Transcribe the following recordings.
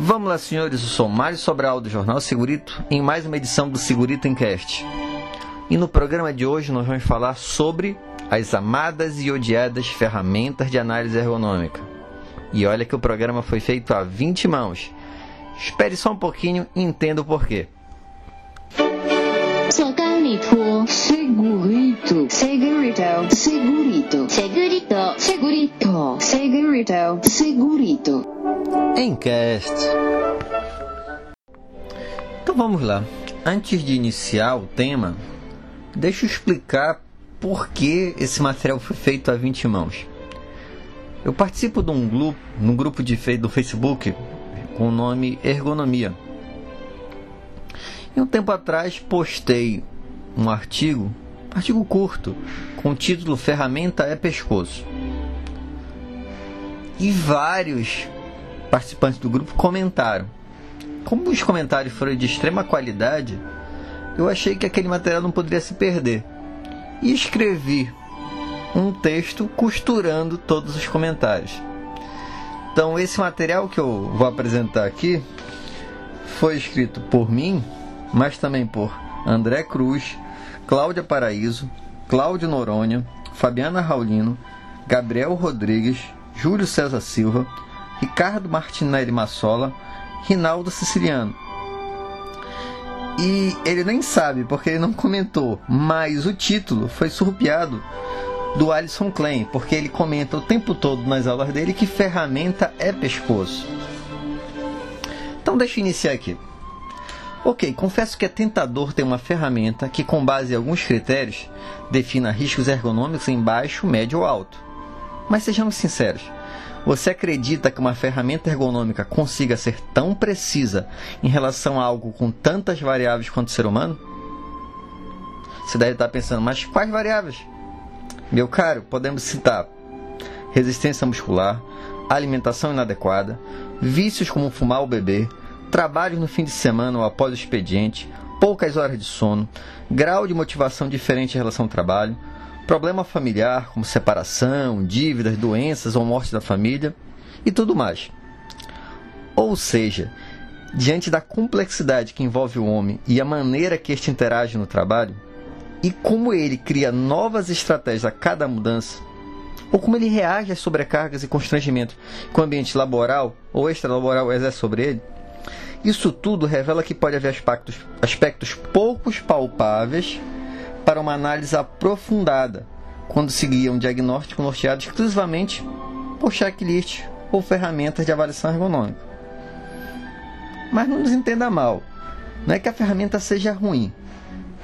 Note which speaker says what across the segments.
Speaker 1: Vamos lá, senhores. Eu sou Mário Sobral do Jornal Segurito em mais uma edição do Segurito Encast. E no programa de hoje nós vamos falar sobre as amadas e odiadas ferramentas de análise ergonômica. E olha que o programa foi feito a 20 mãos. Espere só um pouquinho e entenda o porquê.
Speaker 2: Segurito, segurito, segurito, segurito, segurito, segurito, segurito, segurito.
Speaker 1: Encast. Então vamos lá. Antes de iniciar o tema, deixa eu explicar por que esse material foi feito a 20 mãos. Eu participo de um grupo, num grupo de, do Facebook com o nome Ergonomia. E um tempo atrás postei um artigo, artigo curto, com o título Ferramenta é Pescoço. E vários participantes do grupo comentaram. Como os comentários foram de extrema qualidade, eu achei que aquele material não poderia se perder. E escrevi um texto costurando todos os comentários. Então, esse material que eu vou apresentar aqui foi escrito por mim, mas também por André Cruz, Cláudia Paraíso, Cláudio Noronha, Fabiana Raulino, Gabriel Rodrigues, Júlio César Silva, Ricardo Martinelli Massola, Rinaldo Siciliano. E ele nem sabe porque ele não comentou, mas o título foi surrupiado do Alisson Klein, porque ele comenta o tempo todo nas aulas dele que ferramenta é pescoço. Então deixa eu iniciar aqui. Ok, confesso que é tentador ter uma ferramenta que, com base em alguns critérios, defina riscos ergonômicos em baixo, médio ou alto. Mas sejamos sinceros, você acredita que uma ferramenta ergonômica consiga ser tão precisa em relação a algo com tantas variáveis quanto o ser humano? Você deve estar pensando, mas quais variáveis? Meu caro, podemos citar resistência muscular, alimentação inadequada, vícios como fumar ou beber, trabalho no fim de semana ou após o expediente, poucas horas de sono, grau de motivação diferente em relação ao trabalho, problema familiar, como separação, dívidas, doenças ou morte da família e tudo mais. Ou seja, diante da complexidade que envolve o homem e a maneira que este interage no trabalho, e como ele cria novas estratégias a cada mudança, ou como ele reage às sobrecargas e constrangimentos que o ambiente laboral ou extralaboral exerce sobre ele, isso tudo revela que pode haver aspectos, aspectos poucos palpáveis para uma análise aprofundada, quando se guia um diagnóstico norteado exclusivamente por checklist ou ferramentas de avaliação ergonômica. Mas não nos entenda mal, não é que a ferramenta seja ruim.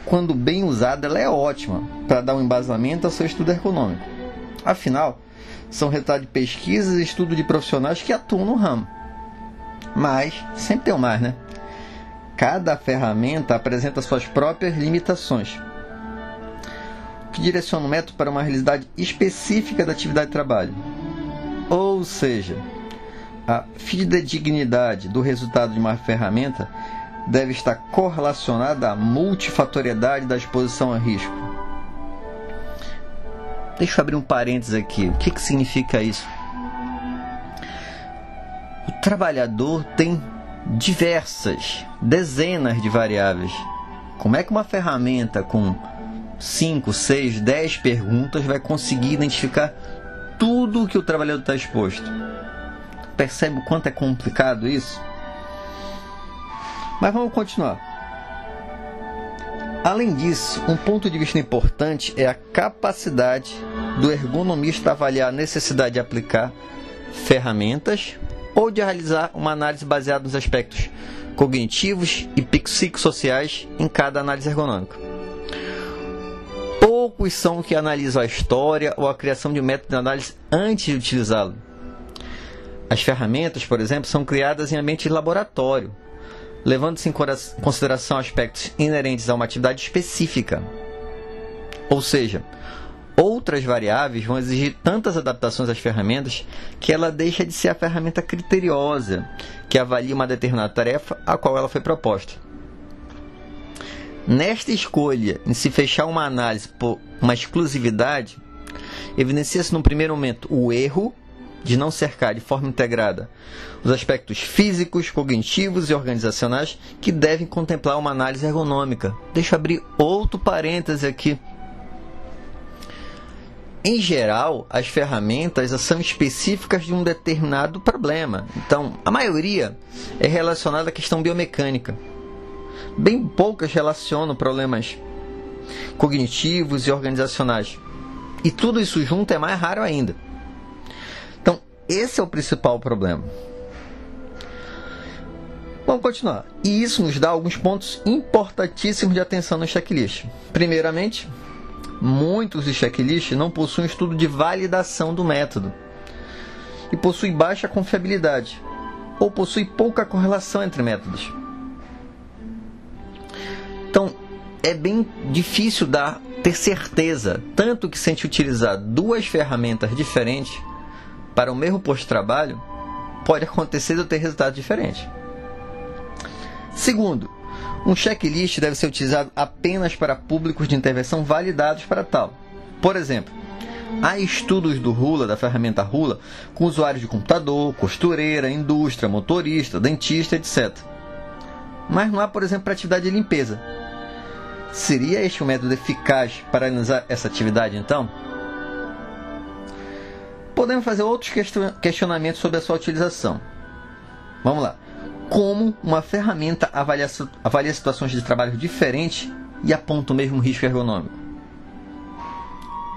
Speaker 1: Quando bem usada, ela é ótima para dar um embasamento ao seu estudo ergonômico. Afinal, são resultado de pesquisas e estudo de profissionais que atuam no ramo. Mas, sempre tem o mais, né? Cada ferramenta apresenta suas próprias limitações que direciona o método para uma realidade específica da atividade de trabalho. Ou seja, a fidedignidade do resultado de uma ferramenta deve estar correlacionada à multifatoriedade da exposição a risco. Deixa eu abrir um parênteses aqui. O que, que significa isso? O trabalhador tem diversas, dezenas de variáveis. Como é que uma ferramenta com 5, 6, 10 perguntas, vai conseguir identificar tudo o que o trabalhador está exposto. Percebe o quanto é complicado isso? Mas vamos continuar. Além disso, um ponto de vista importante é a capacidade do ergonomista avaliar a necessidade de aplicar ferramentas ou de realizar uma análise baseada nos aspectos cognitivos e psicossociais em cada análise ergonômica poucos são que analisam a história ou a criação de um método de análise antes de utilizá-lo. As ferramentas, por exemplo, são criadas em ambiente de laboratório, levando-se em consideração aspectos inerentes a uma atividade específica. Ou seja, outras variáveis vão exigir tantas adaptações às ferramentas que ela deixa de ser a ferramenta criteriosa que avalia uma determinada tarefa a qual ela foi proposta. Nesta escolha em se fechar uma análise por uma exclusividade, evidencia-se no primeiro momento o erro de não cercar de forma integrada os aspectos físicos, cognitivos e organizacionais que devem contemplar uma análise ergonômica. Deixa eu abrir outro parêntese aqui. Em geral, as ferramentas são específicas de um determinado problema. Então, a maioria é relacionada à questão biomecânica. Bem poucas relacionam problemas cognitivos e organizacionais. E tudo isso junto é mais raro ainda. Então, esse é o principal problema. Vamos continuar. E isso nos dá alguns pontos importantíssimos de atenção no checklist. Primeiramente, muitos dos checklists não possuem estudo de validação do método e possuem baixa confiabilidade ou possuem pouca correlação entre métodos. Então, é bem difícil dar ter certeza, tanto que se a gente utilizar duas ferramentas diferentes para o mesmo posto de trabalho, pode acontecer de ter resultado diferente. Segundo, um checklist deve ser utilizado apenas para públicos de intervenção validados para tal. Por exemplo, há estudos do Rula, da ferramenta Rula, com usuários de computador, costureira, indústria, motorista, dentista, etc. Mas não há, por exemplo, para atividade de limpeza, Seria este um método eficaz para analisar essa atividade, então? Podemos fazer outros questionamentos sobre a sua utilização. Vamos lá. Como uma ferramenta avalia, avalia situações de trabalho diferentes e aponta o mesmo risco ergonômico?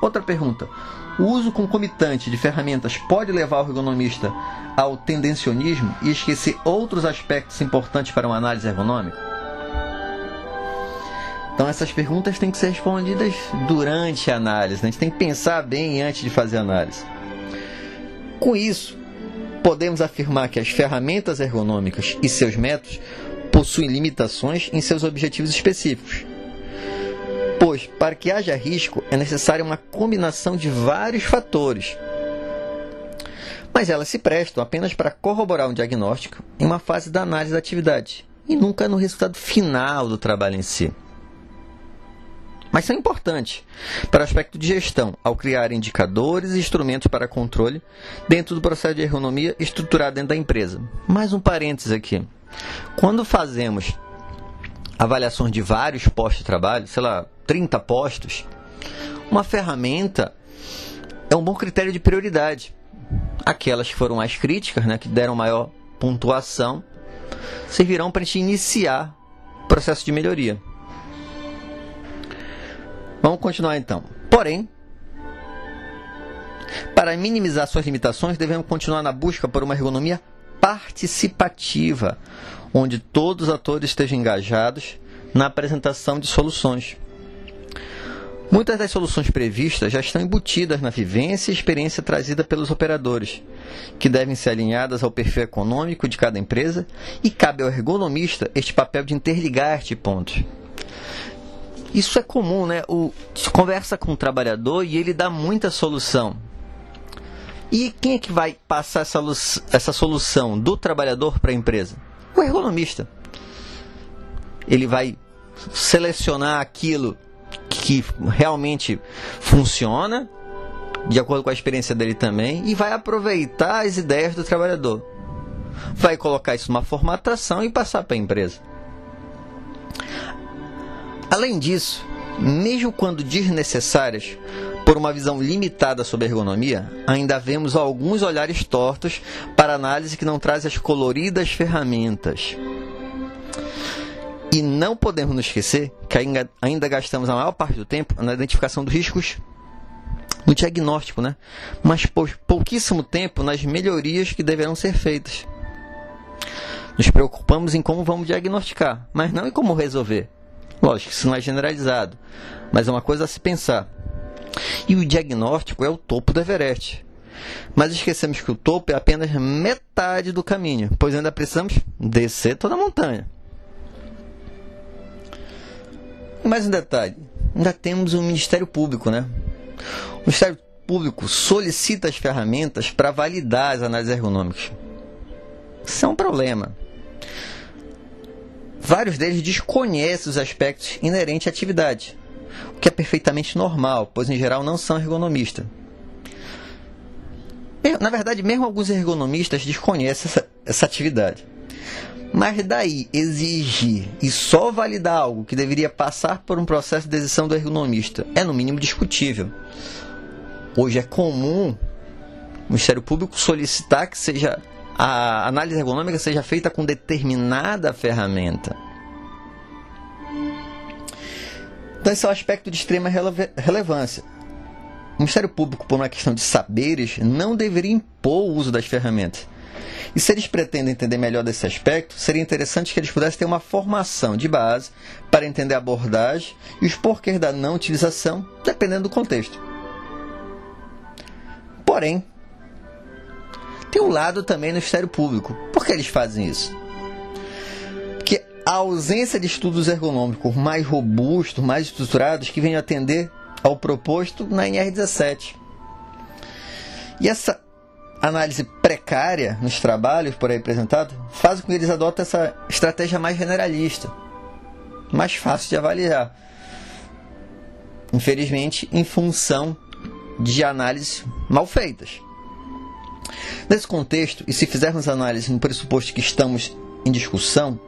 Speaker 1: Outra pergunta. O uso concomitante de ferramentas pode levar o ergonomista ao tendencionismo e esquecer outros aspectos importantes para uma análise ergonômica? Então essas perguntas têm que ser respondidas durante a análise. Né? A gente tem que pensar bem antes de fazer a análise. Com isso, podemos afirmar que as ferramentas ergonômicas e seus métodos possuem limitações em seus objetivos específicos. Pois, para que haja risco, é necessária uma combinação de vários fatores. Mas elas se prestam apenas para corroborar um diagnóstico em uma fase da análise da atividade e nunca no resultado final do trabalho em si mas são importantes para o aspecto de gestão, ao criar indicadores e instrumentos para controle dentro do processo de ergonomia estruturado dentro da empresa. Mais um parênteses aqui. Quando fazemos avaliações de vários postos de trabalho, sei lá, 30 postos, uma ferramenta é um bom critério de prioridade. Aquelas que foram mais críticas, né, que deram maior pontuação, servirão para a gente iniciar o processo de melhoria. Vamos continuar então. Porém, para minimizar suas limitações, devemos continuar na busca por uma ergonomia participativa, onde todos os atores estejam engajados na apresentação de soluções. Muitas das soluções previstas já estão embutidas na vivência e experiência trazida pelos operadores, que devem ser alinhadas ao perfil econômico de cada empresa e cabe ao ergonomista este papel de interligar estes pontos. Isso é comum, né? O conversa com o trabalhador e ele dá muita solução. E quem é que vai passar essa, essa solução do trabalhador para a empresa? O ergonomista. Ele vai selecionar aquilo que realmente funciona, de acordo com a experiência dele também, e vai aproveitar as ideias do trabalhador. Vai colocar isso numa formatação e passar para a empresa. Além disso, mesmo quando desnecessárias, por uma visão limitada sobre ergonomia, ainda vemos alguns olhares tortos para análise que não traz as coloridas ferramentas. E não podemos nos esquecer que ainda, ainda gastamos a maior parte do tempo na identificação dos riscos no diagnóstico, né? mas pouquíssimo tempo nas melhorias que deverão ser feitas. Nos preocupamos em como vamos diagnosticar, mas não em como resolver. Lógico, isso não é generalizado, mas é uma coisa a se pensar. E o diagnóstico é o topo do Everest. Mas esquecemos que o topo é apenas metade do caminho, pois ainda precisamos descer toda a montanha. E mais um detalhe: ainda temos o um Ministério Público, né? O Ministério Público solicita as ferramentas para validar as análises ergonômicas. Isso é um problema. Vários deles desconhecem os aspectos inerentes à atividade, o que é perfeitamente normal, pois em geral não são ergonomistas. Na verdade, mesmo alguns ergonomistas desconhecem essa, essa atividade. Mas daí exigir e só validar algo que deveria passar por um processo de decisão do ergonomista é no mínimo discutível. Hoje é comum o Ministério Público solicitar que seja a análise ergonômica seja feita com determinada ferramenta. Então esse é um aspecto de extrema relevância. O Ministério Público, por uma questão de saberes, não deveria impor o uso das ferramentas e se eles pretendem entender melhor desse aspecto, seria interessante que eles pudessem ter uma formação de base para entender a abordagem e os porquês da não utilização, dependendo do contexto. Porém, tem um lado também no Ministério Público. Por que eles fazem isso? Porque a ausência de estudos ergonômicos mais robustos, mais estruturados, que venham atender ao proposto na NR17. E essa análise precária nos trabalhos por aí apresentados faz com que eles adotem essa estratégia mais generalista, mais fácil de avaliar. Infelizmente, em função de análises mal feitas. Nesse contexto, e se fizermos análise no pressuposto que estamos em discussão,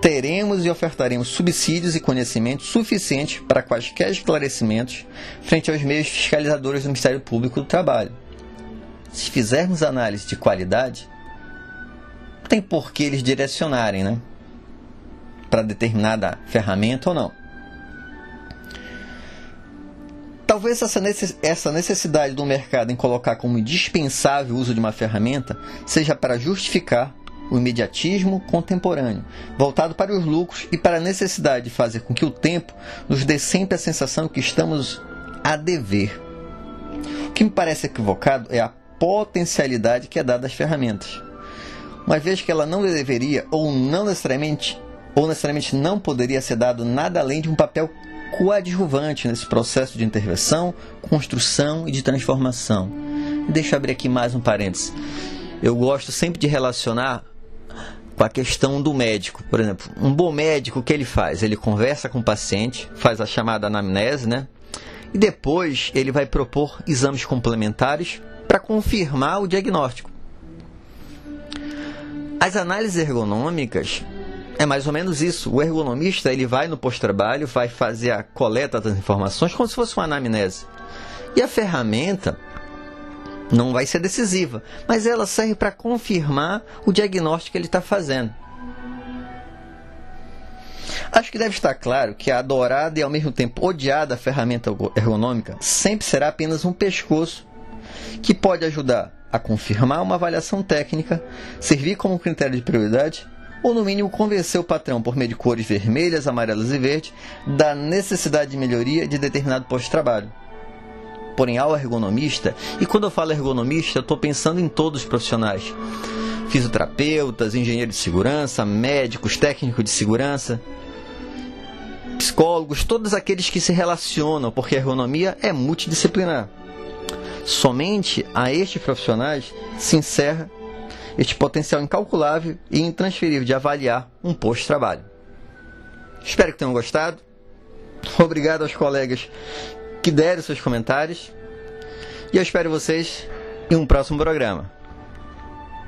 Speaker 1: teremos e ofertaremos subsídios e conhecimentos suficientes para quaisquer esclarecimentos frente aos meios fiscalizadores do Ministério Público do Trabalho se fizermos análise de qualidade, tem por que eles direcionarem, né? Para determinada ferramenta ou não. Talvez essa necessidade do mercado em colocar como indispensável o uso de uma ferramenta seja para justificar o imediatismo contemporâneo, voltado para os lucros e para a necessidade de fazer com que o tempo nos dê sempre a sensação que estamos a dever. O que me parece equivocado é a potencialidade que é dada às ferramentas. Uma vez que ela não deveria ou não necessariamente ou necessariamente não poderia ser dado nada além de um papel coadjuvante nesse processo de intervenção, construção e de transformação. Deixa eu abrir aqui mais um parênteses. Eu gosto sempre de relacionar com a questão do médico. Por exemplo, um bom médico, o que ele faz? Ele conversa com o paciente, faz a chamada anamnese, né? E depois ele vai propor exames complementares para confirmar o diagnóstico. As análises ergonômicas é mais ou menos isso. O ergonomista ele vai no pós-trabalho, vai fazer a coleta das informações como se fosse uma anamnese. E a ferramenta não vai ser decisiva, mas ela serve para confirmar o diagnóstico que ele está fazendo. Acho que deve estar claro que a adorada e ao mesmo tempo odiada ferramenta ergonômica sempre será apenas um pescoço que pode ajudar a confirmar uma avaliação técnica, servir como critério de prioridade ou, no mínimo, convencer o patrão, por meio de cores vermelhas, amarelas e verde, da necessidade de melhoria de determinado posto de trabalho. Porém, ao ergonomista, e quando eu falo ergonomista, estou pensando em todos os profissionais: fisioterapeutas, engenheiros de segurança, médicos, técnicos de segurança, psicólogos, todos aqueles que se relacionam, porque a ergonomia é multidisciplinar. Somente a estes profissionais se encerra este potencial incalculável e intransferível de avaliar um posto de trabalho. Espero que tenham gostado. Obrigado aos colegas que deram seus comentários. E eu espero vocês em um próximo programa.